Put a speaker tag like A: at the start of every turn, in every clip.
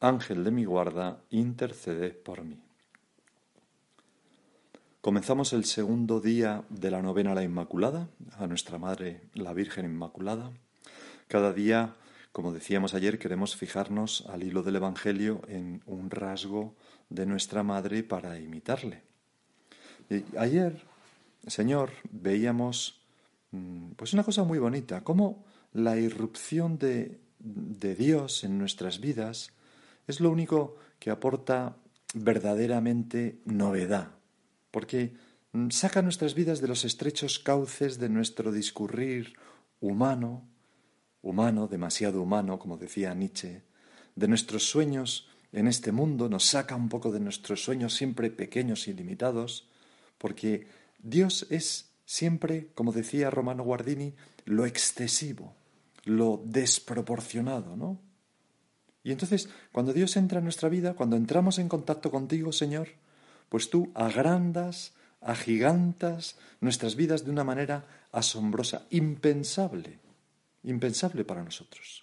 A: Ángel de mi guarda, intercede por mí. Comenzamos el segundo día de la novena a la Inmaculada, a nuestra Madre la Virgen Inmaculada. Cada día, como decíamos ayer, queremos fijarnos al hilo del Evangelio en un rasgo de nuestra Madre para imitarle. Ayer, Señor, veíamos mm, pues una cosa muy bonita, cómo la irrupción de Dios en nuestras vidas es lo único que aporta verdaderamente novedad, porque mm, saca nuestras vidas de los estrechos cauces de nuestro discurrir humano, humano, demasiado humano, como decía Nietzsche, de nuestros sueños en este mundo, nos saca un poco de nuestros sueños siempre pequeños y limitados, porque Dios es siempre, como decía Romano Guardini, lo excesivo, lo desproporcionado, ¿no? Y entonces, cuando Dios entra en nuestra vida, cuando entramos en contacto contigo, Señor, pues tú agrandas, agigantas nuestras vidas de una manera asombrosa, impensable, impensable para nosotros.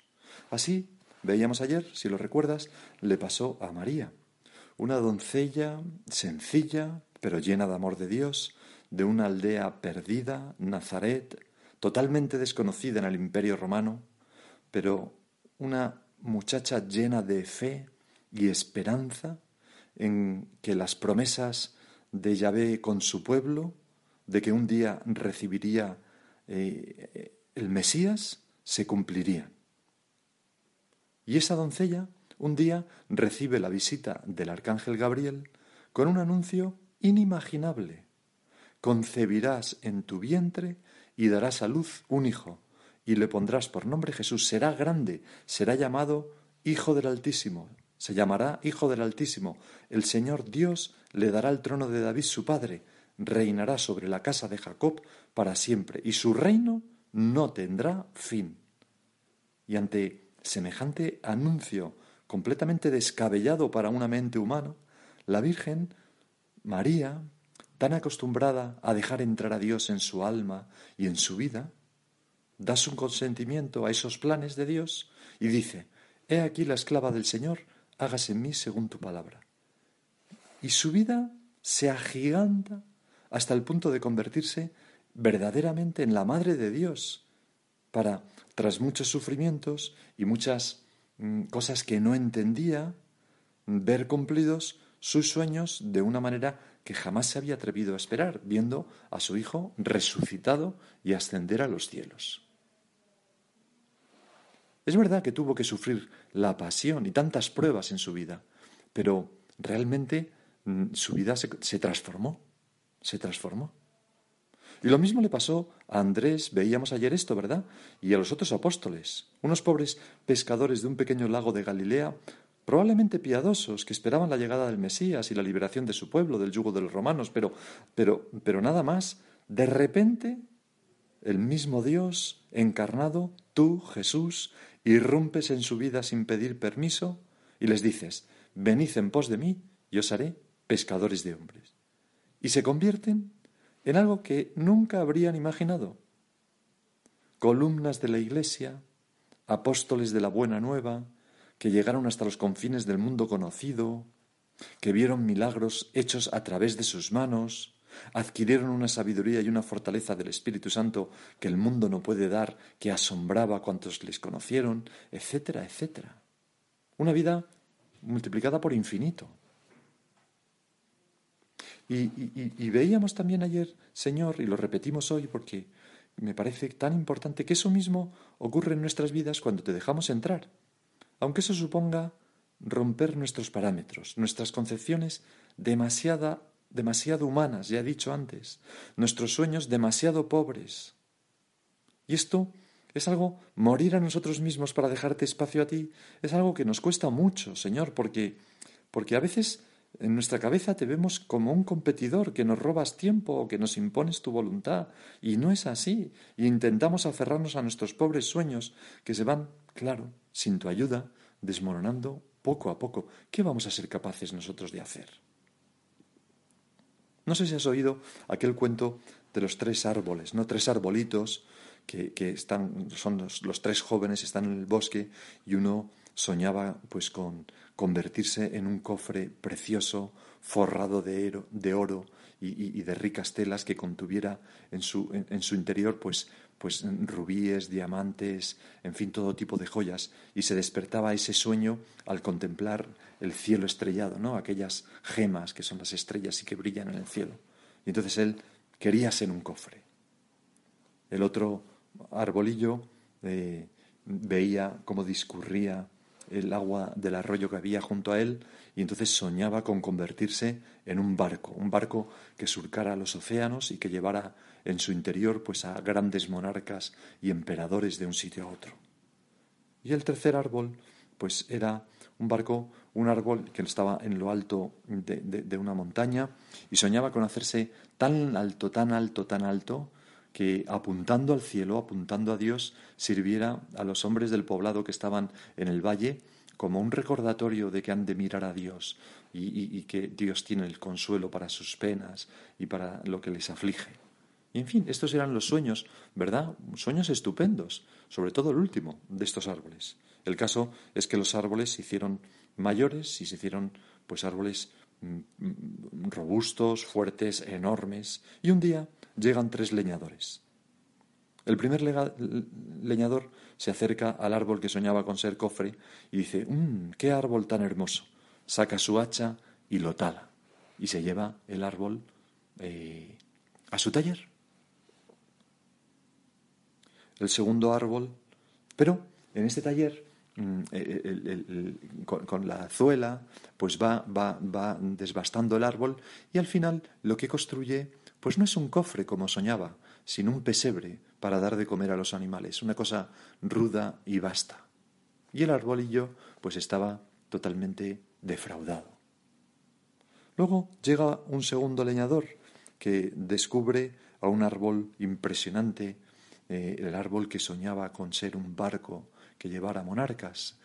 A: Así, veíamos ayer, si lo recuerdas, le pasó a María, una doncella sencilla, pero llena de amor de Dios, de una aldea perdida, Nazaret, totalmente desconocida en el imperio romano, pero una muchacha llena de fe y esperanza en que las promesas de Yahvé con su pueblo, de que un día recibiría eh, el Mesías, se cumplirían. Y esa doncella un día recibe la visita del arcángel Gabriel con un anuncio inimaginable. Concebirás en tu vientre y darás a luz un hijo y le pondrás por nombre Jesús. Será grande, será llamado Hijo del Altísimo. Se llamará Hijo del Altísimo. El Señor Dios le dará el trono de David su padre. Reinará sobre la casa de Jacob para siempre, y su reino no tendrá fin. Y ante semejante anuncio completamente descabellado para una mente humana, la Virgen María, tan acostumbrada a dejar entrar a Dios en su alma y en su vida, das un consentimiento a esos planes de Dios y dice, He aquí la esclava del Señor, hágase en mí según tu palabra. Y su vida se agiganta hasta el punto de convertirse verdaderamente en la Madre de Dios, para, tras muchos sufrimientos y muchas mm, cosas que no entendía, ver cumplidos sus sueños de una manera que jamás se había atrevido a esperar, viendo a su Hijo resucitado y ascender a los cielos. Es verdad que tuvo que sufrir la pasión y tantas pruebas en su vida, pero realmente mm, su vida se, transformó, se transformó. Y lo mismo le pasó a Andrés, veíamos ayer esto, ¿verdad? Y a los otros apóstoles, unos pobres pescadores de un pequeño lago de Galilea, probablemente piadosos, que esperaban la llegada del Mesías y la liberación de su pueblo del yugo de los romanos, pero, pero, pero nada más, de repente, el mismo Dios encarnado, tú, Jesús, irrumpes en su vida sin pedir permiso y les dices, venid en pos de mí y os haré pescadores de hombres. Y se convierten en algo que nunca habrían imaginado. Columnas de la Iglesia, apóstoles de la Buena Nueva, que llegaron hasta los confines del mundo conocido, que vieron milagros hechos a través de sus manos, adquirieron una sabiduría y una fortaleza del Espíritu Santo que el mundo no puede dar, que asombraba a cuantos les conocieron, etcétera, etcétera. Una vida multiplicada por infinito. Y, veíamos también ayer, Señor, y lo repetimos hoy porque me parece tan importante que eso mismo ocurre en nuestras vidas cuando te dejamos entrar, aunque eso suponga romper nuestros parámetros, nuestras concepciones demasiada demasiado humanas, ya he dicho antes, nuestros sueños demasiado pobres. Y esto es algo, morir a nosotros mismos para dejarte espacio a ti, es algo que nos cuesta mucho, Señor, porque, porque a veces en nuestra cabeza te vemos como un competidor que nos robas tiempo o que nos impones tu voluntad. Y no es así. Y intentamos aferrarnos a nuestros pobres sueños que se van, claro, sin tu ayuda, desmoronando poco a poco. ¿Qué vamos a ser capaces nosotros de hacer? No sé si has oído aquel cuento de los tres árboles, ¿no? Tres arbolitos que, están, son los, tres jóvenes, están en el bosque y uno soñaba pues con convertirse en un cofre precioso, forrado de oro y, de ricas telas que contuviera en su, en, su interior pues, pues rubíes, diamantes, en fin, todo tipo de joyas. Y se despertaba ese sueño al contemplar el cielo estrellado, ¿no? Aquellas gemas que son las estrellas y que brillan en el cielo. Y entonces él quería ser un cofre. El otro arbolillo eh, veía cómo discurría el agua del arroyo que había junto a él y entonces soñaba con convertirse en un barco, un barco que surcara los océanos y que llevara en su interior pues a grandes monarcas y emperadores de un sitio a otro. Y el tercer árbol pues era un barco, un árbol que estaba en lo alto de, de una montaña y soñaba con hacerse tan alto, tan alto, tan alto que apuntando al cielo, apuntando a Dios, sirviera a los hombres del poblado que estaban en el valle como un recordatorio de que han de mirar a Dios y, que Dios tiene el consuelo para sus penas y para lo que les aflige. Y en fin, estos eran los sueños, ¿verdad? Sueños estupendos, sobre todo el último de estos árboles. El caso es que los árboles se hicieron mayores y se hicieron pues árboles mm, mm, robustos, fuertes, enormes, y un día llegan tres leñadores. El primer leñador se acerca al árbol que soñaba con ser cofre y dice, mmm, qué árbol tan hermoso. Saca su hacha y lo tala y se lleva el árbol eh, a su taller. El segundo árbol, pero en este taller mm, con, con, la azuela, pues va, va, va desbastando el árbol y al final lo que construye pues no es un cofre como soñaba, sino un pesebre para dar de comer a los animales, una cosa ruda y vasta. Y el arbolillo pues estaba totalmente defraudado. Luego llega un segundo leñador que descubre a un árbol impresionante, eh, el árbol que soñaba con ser un barco que llevara monarcas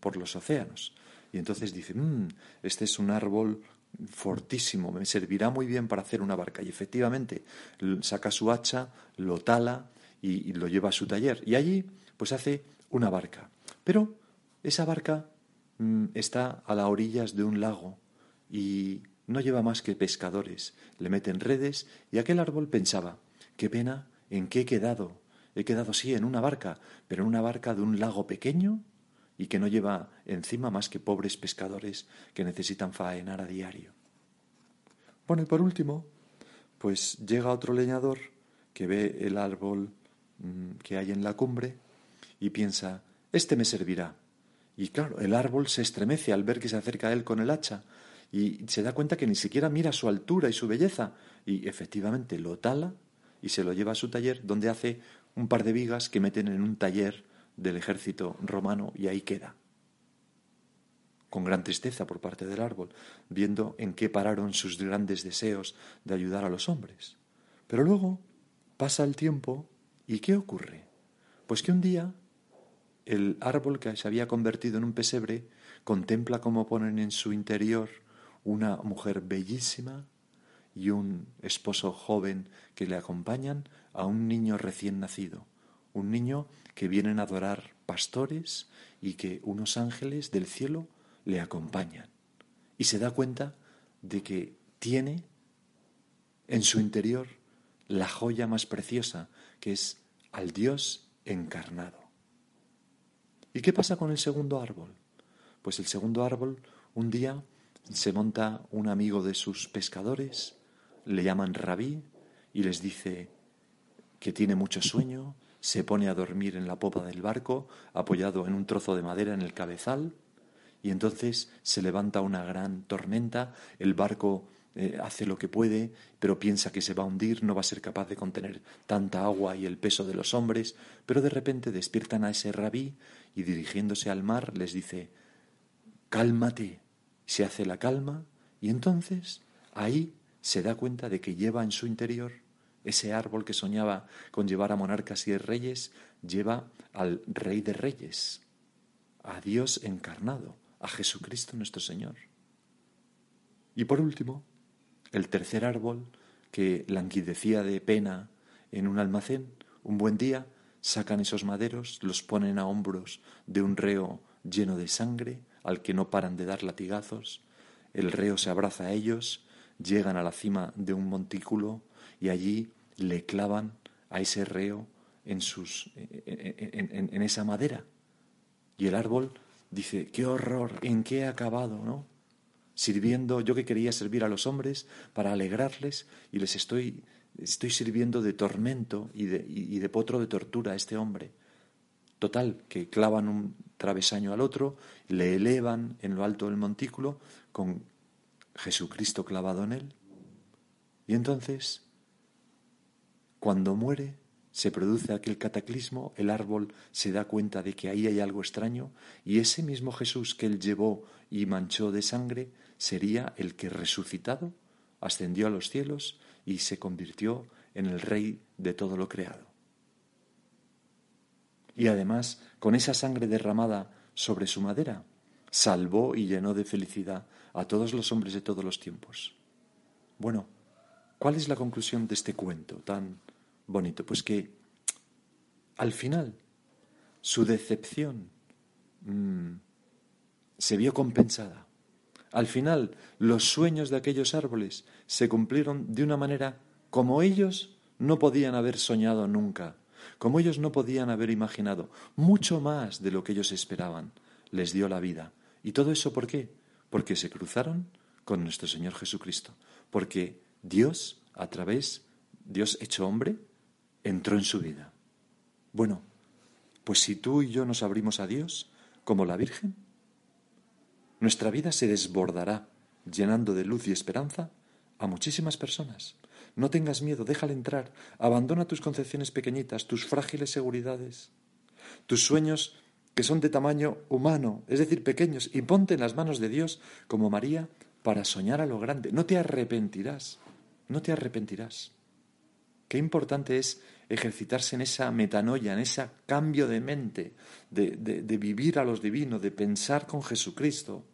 A: por los océanos. Y entonces dice, mm, este es un árbol fortísimo, me servirá muy bien para hacer una barca. Y efectivamente saca su hacha, lo tala y, lo lleva a su taller. Y allí pues hace una barca. Pero esa barca mm, está a las orillas de un lago y no lleva más que pescadores. Le meten redes y aquel árbol pensaba, qué pena, ¿en qué he quedado? He quedado sí en una barca, pero en una barca de un lago pequeño y que no lleva encima más que pobres pescadores que necesitan faenar a diario. Bueno, y por último, pues llega otro leñador que ve el árbol mm, que hay en la cumbre y piensa, este me servirá. Y claro, el árbol se estremece al ver que se acerca a él con el hacha y se da cuenta que ni siquiera mira su altura y su belleza y efectivamente lo tala y se lo lleva a su taller donde hace un par de vigas que meten en un taller del ejército romano y ahí queda. Con gran tristeza por parte del árbol, viendo en qué pararon sus grandes deseos de ayudar a los hombres. Pero luego pasa el tiempo y ¿qué ocurre? Pues que un día el árbol que se había convertido en un pesebre contempla cómo ponen en su interior una mujer bellísima y un esposo joven que le acompañan a un niño recién nacido, un niño que vienen a adorar pastores y que unos ángeles del cielo le acompañan. Y se da cuenta de que tiene en su interior la joya más preciosa, que es al Dios encarnado. ¿Y qué pasa con el segundo árbol? Pues el segundo árbol un día se monta un amigo de sus pescadores, le llaman rabí y les dice que tiene mucho sueño, se pone a dormir en la popa del barco, apoyado en un trozo de madera en el cabezal, y entonces se levanta una gran tormenta, el barco eh, hace lo que puede, pero piensa que se va a hundir, no va a ser capaz de contener tanta agua y el peso de los hombres, pero de repente despiertan a ese rabí y dirigiéndose al mar les dice, cálmate, se hace la calma y entonces ahí se da cuenta de que lleva en su interior ese árbol que soñaba con llevar a monarcas y reyes, lleva al Rey de Reyes, a Dios encarnado, a Jesucristo nuestro Señor. Y por último, el tercer árbol que languidecía de pena en un almacén, un buen día sacan esos maderos, los ponen a hombros de un reo lleno de sangre, al que no paran de dar latigazos, el reo se abraza a ellos, llegan a la cima de un montículo y allí le clavan a ese reo en, sus, en, en esa madera. Y el árbol dice, qué horror, ¿en qué he acabado? ¿no? Sirviendo, yo que quería servir a los hombres para alegrarles y les estoy, estoy sirviendo de tormento y de, y de potro de tortura a este hombre. Total, que clavan un travesaño al otro, le elevan en lo alto del montículo con Jesucristo clavado en él. Y entonces, cuando muere, se produce aquel cataclismo, el árbol se da cuenta de que ahí hay algo extraño y ese mismo Jesús que él llevó y manchó de sangre sería el que resucitado ascendió a los cielos y se convirtió en el rey de todo lo creado. Y además, con esa sangre derramada sobre su madera, salvó y llenó de felicidad a todos los hombres de todos los tiempos. Bueno, ¿cuál es la conclusión de este cuento tan bonito? Pues que al final su decepción mm, se vio compensada. Al final los sueños de aquellos árboles se cumplieron de una manera como ellos no podían haber soñado nunca, como ellos no podían haber imaginado, mucho más de lo que ellos esperaban, les dio la vida. ¿Y todo eso por qué? Porque se cruzaron con nuestro Señor Jesucristo, porque Dios, a través, Dios hecho hombre, entró en su vida. Bueno, pues si tú y yo nos abrimos a Dios, como la Virgen, nuestra vida se desbordará, llenando de luz y esperanza a muchísimas personas. No tengas miedo, déjale entrar, abandona tus concepciones pequeñitas, tus frágiles seguridades, tus sueños que son de tamaño humano, es decir, pequeños, y ponte en las manos de Dios como María para soñar a lo grande. No te arrepentirás, no te arrepentirás. Qué importante es ejercitarse en esa metanoia, en ese cambio de mente, de, de, vivir a los divinos, de pensar con Jesucristo.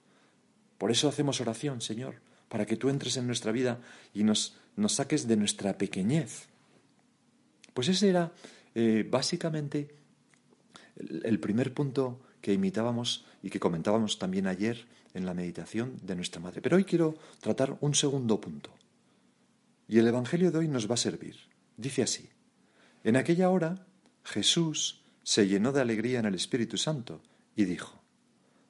A: Por eso hacemos oración, Señor, para que tú entres en nuestra vida y nos, nos saques de nuestra pequeñez. Pues ese era eh, básicamente el primer punto que imitábamos y que comentábamos también ayer en la meditación de nuestra Madre. Pero hoy quiero tratar un segundo punto. Y el Evangelio de hoy nos va a servir. Dice así, en aquella hora Jesús se llenó de alegría en el Espíritu Santo y dijo,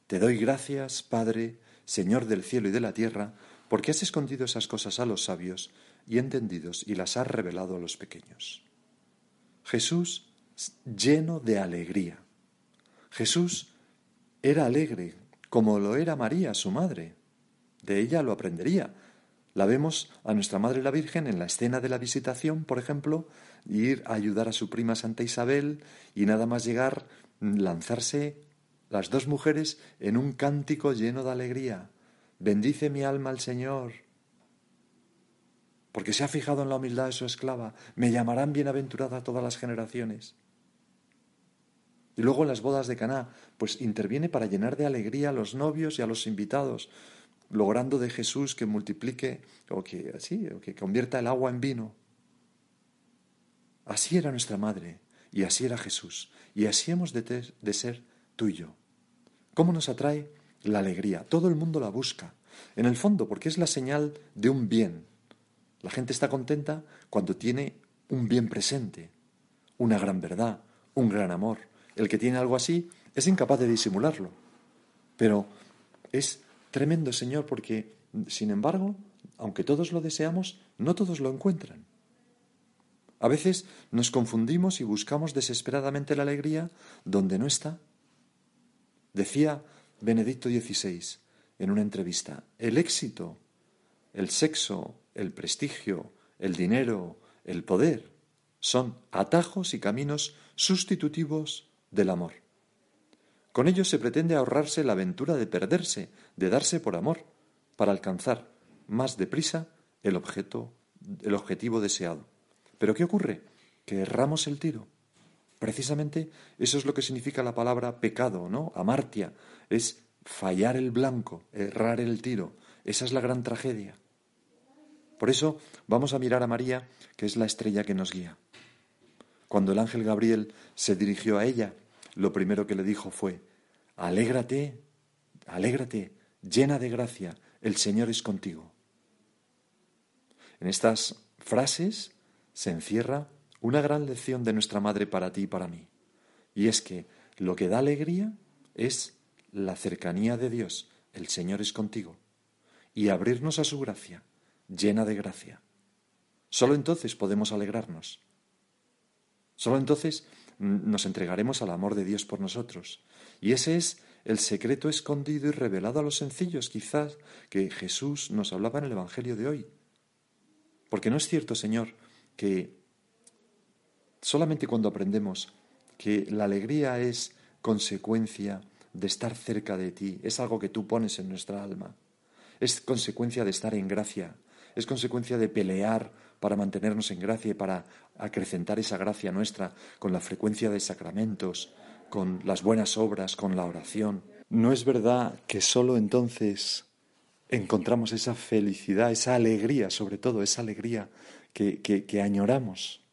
A: Te doy gracias, Padre, Señor del cielo y de la tierra, porque has escondido esas cosas a los sabios y entendidos y las has revelado a los pequeños. Jesús lleno de alegría. Jesús era alegre, como lo era María, su madre. De ella lo aprendería. La vemos a nuestra Madre la Virgen en la escena de la visitación, por ejemplo, ir a ayudar a su prima Santa Isabel y nada más llegar, lanzarse las dos mujeres en un cántico lleno de alegría. Bendice mi alma al Señor, porque se ha fijado en la humildad de su esclava. Me llamarán bienaventurada todas las generaciones. Y luego en las bodas de Caná, pues interviene para llenar de alegría a los novios y a los invitados, logrando de Jesús que multiplique o que así, o que convierta el agua en vino. Así era nuestra madre y así era Jesús y así hemos de, de ser tú y yo. ¿Cómo nos atrae la alegría? Todo el mundo la busca. En el fondo, porque es la señal de un bien. La gente está contenta cuando tiene un bien presente, una gran verdad, un gran amor. El que tiene algo así es incapaz de disimularlo. Pero es tremendo, Señor, porque, sin embargo, aunque todos lo deseamos, no todos lo encuentran. A veces nos confundimos y buscamos desesperadamente la alegría donde no está. Decía Benedicto XVI en una entrevista, el éxito, el sexo, el prestigio, el dinero, el poder, son atajos y caminos sustitutivos del amor. Con ello se pretende ahorrarse la aventura de perderse, de darse por amor, para alcanzar más deprisa el objeto, el objetivo deseado. Pero ¿qué ocurre? Que erramos el tiro. Precisamente eso es lo que significa la palabra pecado, ¿no? Amartia, es fallar el blanco, errar el tiro. Esa es la gran tragedia. Por eso vamos a mirar a María, que es la estrella que nos guía. Cuando el ángel Gabriel se dirigió a ella, lo primero que le dijo fue, Alégrate, alégrate, llena de gracia, el Señor es contigo. En estas frases se encierra una gran lección de nuestra Madre para ti y para mí. Y es que lo que da alegría es la cercanía de Dios, el Señor es contigo, y abrirnos a su gracia, llena de gracia. Solo entonces podemos alegrarnos. Solo entonces nos entregaremos al amor de Dios por nosotros. Y ese es el secreto escondido y revelado a los sencillos, quizás, que Jesús nos hablaba en el Evangelio de hoy. Porque no es cierto, Señor, que solamente cuando aprendemos que la alegría es consecuencia de estar cerca de ti, es algo que tú pones en nuestra alma, es consecuencia de estar en gracia, es consecuencia de pelear para mantenernos en gracia y para acrecentar esa gracia nuestra con la frecuencia de sacramentos, con las buenas obras, con la oración. ¿No es verdad que sólo entonces encontramos esa felicidad, esa alegría, sobre todo esa alegría que, que, añoramos?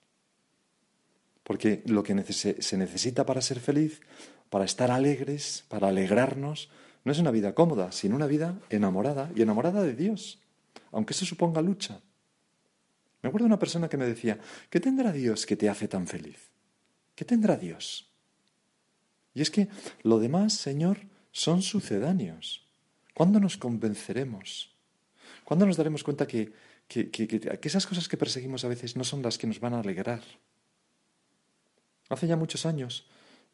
A: Porque lo que se necesita para ser feliz, para estar alegres, para alegrarnos, no es una vida cómoda, sino una vida enamorada y enamorada de Dios, aunque eso suponga lucha. Me acuerdo de una persona que me decía, ¿qué tendrá Dios que te hace tan feliz? ¿Qué tendrá Dios? Y es que lo demás, Señor, son sucedáneos. ¿Cuándo nos convenceremos? ¿Cuándo nos daremos cuenta que, que, que, esas cosas que perseguimos a veces no son las que nos van a alegrar? Hace ya muchos años,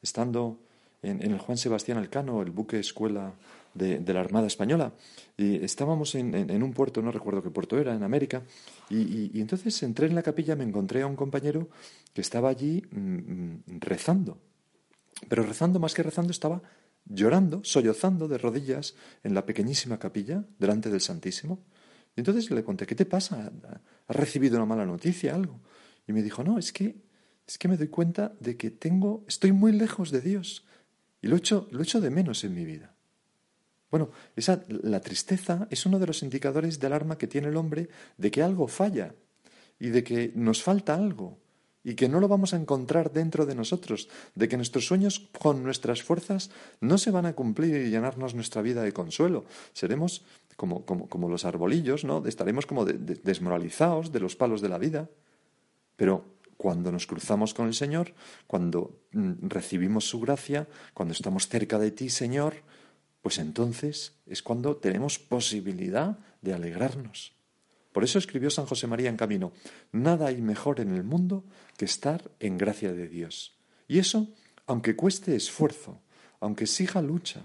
A: estando en, el Juan Sebastián Alcano, el buque escuela de, la Armada Española. Y estábamos en, un puerto, no recuerdo qué puerto era, en América, y, entonces entré en la capilla, me encontré a un compañero que estaba allí mm, mm, rezando. Pero rezando, más que rezando, estaba llorando, sollozando de rodillas en la pequeñísima capilla, delante del Santísimo. Y entonces le conté, ¿qué te pasa? ¿Has recibido una mala noticia, algo? Y me dijo, no, es que, es que me doy cuenta de que tengo, estoy muy lejos de Dios. Y lo echo, lo echo de menos en mi vida. Bueno, esa, la tristeza es uno de los indicadores de alarma que tiene el hombre de que algo falla y de que nos falta algo y que no lo vamos a encontrar dentro de nosotros, de que nuestros sueños con nuestras fuerzas no se van a cumplir y llenarnos nuestra vida de consuelo. Seremos como, como, los arbolillos, ¿no? Estaremos como desmoralizados de los palos de la vida. Pero cuando nos cruzamos con el Señor, cuando mm, recibimos su gracia, cuando estamos cerca de ti, Señor, pues entonces es cuando tenemos posibilidad de alegrarnos. Por eso escribió San José María en Camino, nada hay mejor en el mundo que estar en gracia de Dios. Y eso, aunque cueste esfuerzo, aunque exija lucha,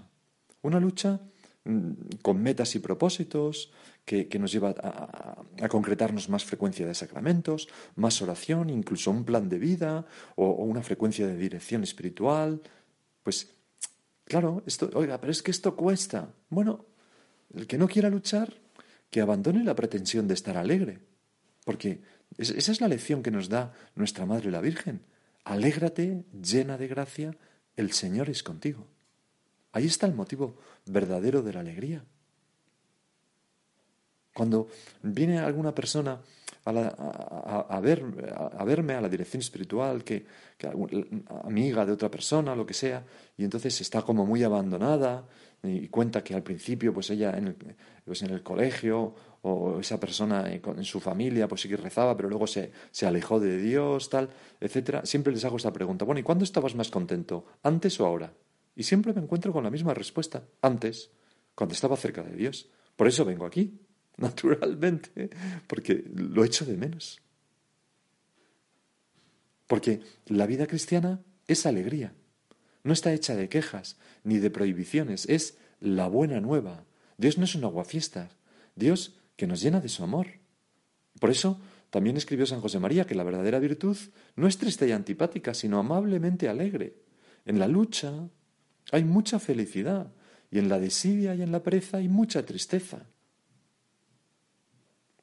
A: una lucha mm, con metas y propósitos, que, nos lleva a, concretarnos más frecuencia de sacramentos, más oración, incluso un plan de vida o, una frecuencia de dirección espiritual. Pues claro, esto, oiga, pero es que esto cuesta. Bueno, el que no quiera luchar, que abandone la pretensión de estar alegre, porque esa es la lección que nos da nuestra Madre la Virgen. Alégrate, llena de gracia, el Señor es contigo. Ahí está el motivo verdadero de la alegría. Cuando viene alguna persona a, ver, a, verme a la dirección espiritual, que, amiga de otra persona, lo que sea, y entonces está como muy abandonada y cuenta que al principio pues ella en el, pues colegio o esa persona en, su familia pues sí que rezaba, pero luego se, se alejó de Dios, tal, etcétera. Siempre les hago esta pregunta, bueno, ¿y cuándo estabas más contento? ¿Antes o ahora? Y siempre me encuentro con la misma respuesta, antes, cuando estaba cerca de Dios. Por eso vengo aquí, naturalmente, porque lo echo de menos. Porque la vida cristiana es alegría. No está hecha de quejas ni de prohibiciones, es la buena nueva. Dios no es un aguafiestas, Dios que nos llena de su amor. Por eso también escribió San José María que la verdadera virtud no es triste y antipática, sino amablemente alegre. En la lucha, hay mucha felicidad, y en la desidia y en la pereza hay mucha tristeza.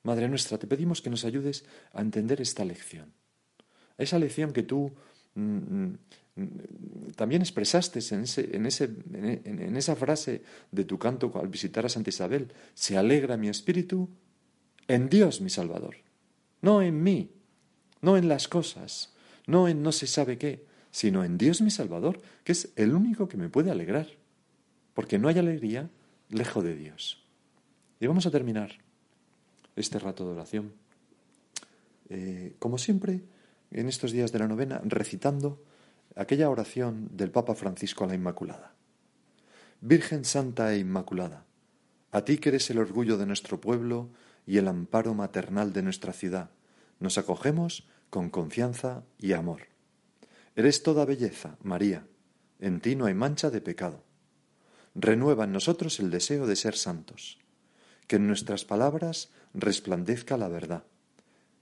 A: Madre nuestra, te pedimos que nos ayudes a entender esta lección. Esa lección que tú mm, mm, también expresaste en, ese, en, esa frase de tu canto al visitar a Santa Isabel, se alegra mi espíritu en Dios mi Salvador, no en mí, no en las cosas, no en no se sabe qué, sino en Dios mi Salvador, que es el único que me puede alegrar, porque no hay alegría lejos de Dios. Y vamos a terminar este rato de oración, eh, como siempre, en estos días de la novena, recitando aquella oración del Papa Francisco a la Inmaculada. Virgen Santa e Inmaculada, a ti que eres el orgullo de nuestro pueblo y el amparo maternal de nuestra ciudad, nos acogemos con confianza y amor. Eres toda belleza, María, en ti no hay mancha de pecado. Renueva en nosotros el deseo de ser santos, que en nuestras palabras resplandezca la verdad,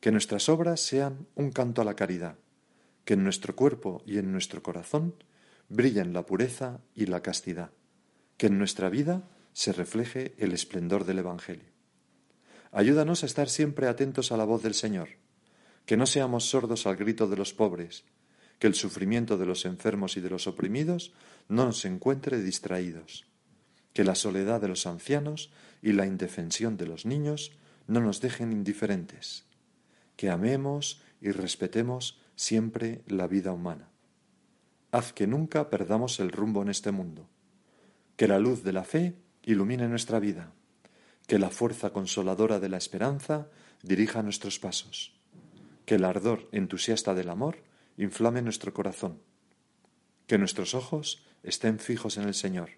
A: que nuestras obras sean un canto a la caridad, que en nuestro cuerpo y en nuestro corazón brillen la pureza y la castidad, que en nuestra vida se refleje el esplendor del Evangelio. Ayúdanos a estar siempre atentos a la voz del Señor, que no seamos sordos al grito de los pobres, que el sufrimiento de los enfermos y de los oprimidos no nos encuentre distraídos, que la soledad de los ancianos y la indefensión de los niños no nos dejen indiferentes, que amemos y respetemos siempre la vida humana. Haz que nunca perdamos el rumbo en este mundo. Que la luz de la fe ilumine nuestra vida. Que la fuerza consoladora de la esperanza dirija nuestros pasos. Que el ardor entusiasta del amor inflame nuestro corazón. Que nuestros ojos estén fijos en el Señor,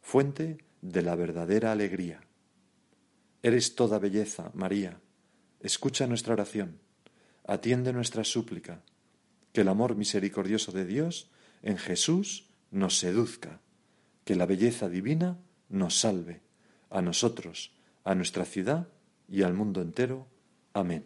A: fuente de la verdadera alegría. Eres toda belleza, María. Escucha nuestra oración. Atiende nuestra súplica que el amor misericordioso de Dios en Jesús nos seduzca, que la belleza divina nos salve, a nosotros, a nuestra ciudad y al mundo entero. Amén.